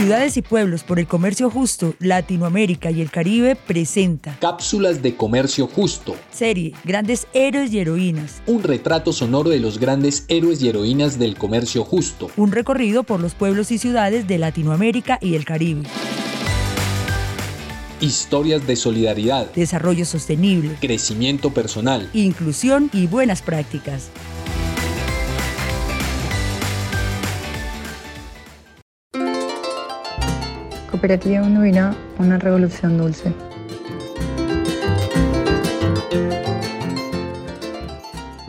Ciudades y Pueblos por el Comercio Justo, Latinoamérica y el Caribe presenta Cápsulas de Comercio Justo. Serie Grandes Héroes y Heroínas. Un retrato sonoro de los grandes héroes y heroínas del comercio justo. Un recorrido por los pueblos y ciudades de Latinoamérica y el Caribe. Historias de solidaridad, Desarrollo sostenible, crecimiento personal, inclusión y buenas prácticas. Cooperativa Unduvina, una revolución dulce.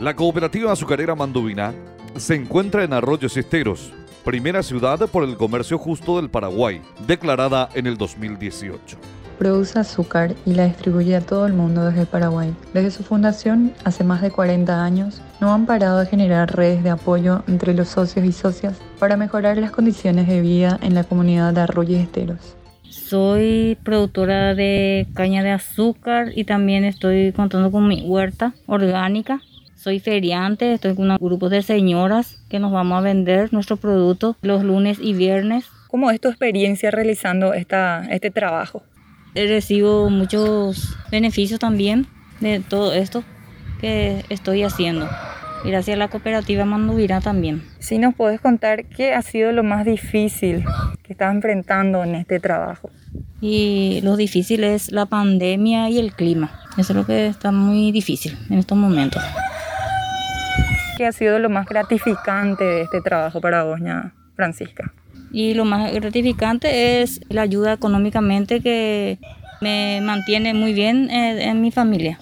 La cooperativa azucarera Manduvina se encuentra en Arroyos Esteros, primera ciudad por el comercio justo del Paraguay, declarada en el 2018. Produce azúcar y la distribuye a todo el mundo desde Paraguay. Desde su fundación, hace más de 40 años, no han parado de generar redes de apoyo entre los socios y socias para mejorar las condiciones de vida en la comunidad de Arroyos Esteros. Soy productora de caña de azúcar y también estoy contando con mi huerta orgánica. Soy feriante, estoy con un grupo de señoras que nos vamos a vender nuestros productos los lunes y viernes. ¿Cómo es tu experiencia realizando esta, este trabajo? Recibo muchos beneficios también de todo esto que estoy haciendo. Gracias a la cooperativa Manduvira también. Si nos puedes contar qué ha sido lo más difícil que estás enfrentando en este trabajo. Y lo difícil es la pandemia y el clima. Eso es lo que está muy difícil en estos momentos. ¿Qué ha sido lo más gratificante de este trabajo para vos, Francisca? Y lo más gratificante es la ayuda económicamente que me mantiene muy bien en, en mi familia.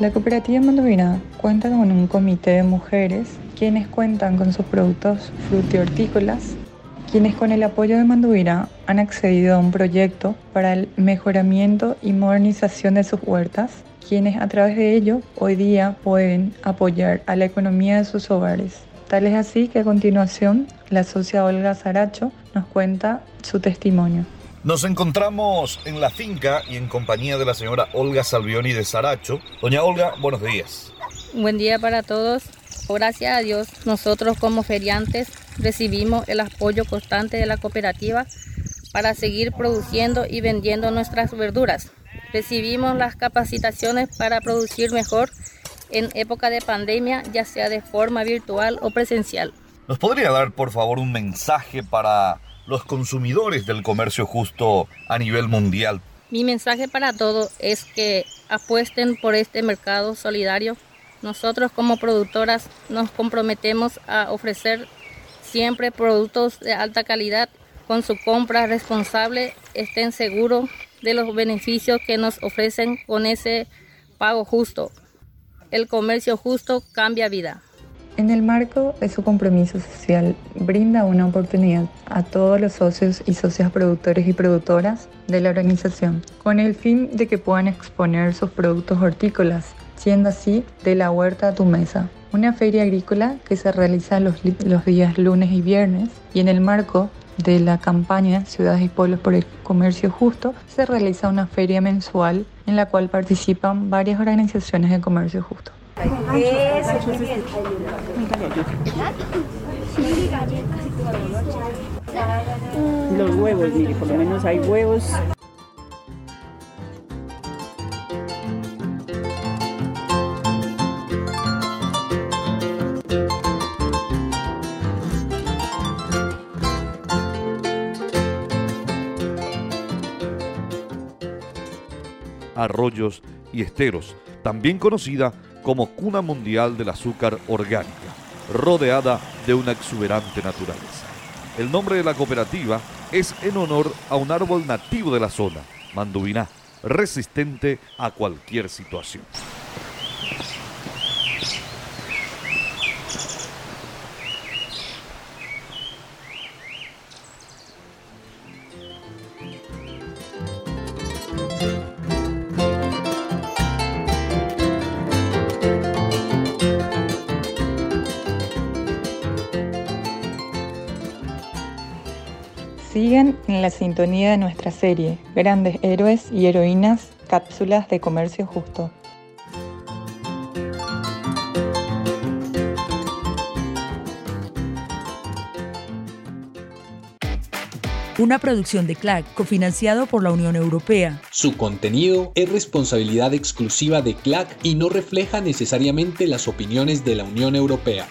La cooperativa Manduvina cuenta con un comité de mujeres quienes cuentan con sus productos frutihortícolas, quienes con el apoyo de Manduvira han accedido a un proyecto para el mejoramiento y modernización de sus huertas, quienes a través de ello hoy día pueden apoyar a la economía de sus hogares. Tal es así que a continuación la socia Olga Saracho nos cuenta su testimonio. Nos encontramos en la finca y en compañía de la señora Olga Salvioni de Saracho. Doña Olga, buenos días. Buen día para todos. Gracias a Dios, nosotros como feriantes recibimos el apoyo constante de la cooperativa para seguir produciendo y vendiendo nuestras verduras. Recibimos las capacitaciones para producir mejor en época de pandemia, ya sea de forma virtual o presencial. ¿Nos podría dar, por favor, un mensaje para los consumidores del comercio justo a nivel mundial? Mi mensaje para todos es que apuesten por este mercado solidario. Nosotros como productoras nos comprometemos a ofrecer siempre productos de alta calidad. Con su compra responsable estén seguros de los beneficios que nos ofrecen con ese pago justo. El comercio justo cambia vida. En el marco de su compromiso social, brinda una oportunidad a todos los socios y socias productores y productoras de la organización, con el fin de que puedan exponer sus productos hortícolas, siendo así de la huerta a tu mesa. Una feria agrícola que se realiza los, los días lunes y viernes y en el marco de la campaña Ciudades y Pueblos por el Comercio Justo se realiza una feria mensual en la cual participan varias organizaciones de comercio justo. Los huevos, por lo menos hay huevos. Arroyos y Esteros, también conocida como cuna mundial del azúcar orgánica, rodeada de una exuberante naturaleza. El nombre de la cooperativa es en honor a un árbol nativo de la zona, mandubiná, resistente a cualquier situación. Sigan en la sintonía de nuestra serie, Grandes Héroes y Heroínas, cápsulas de comercio justo. Una producción de CLAC, cofinanciado por la Unión Europea. Su contenido es responsabilidad exclusiva de CLAC y no refleja necesariamente las opiniones de la Unión Europea.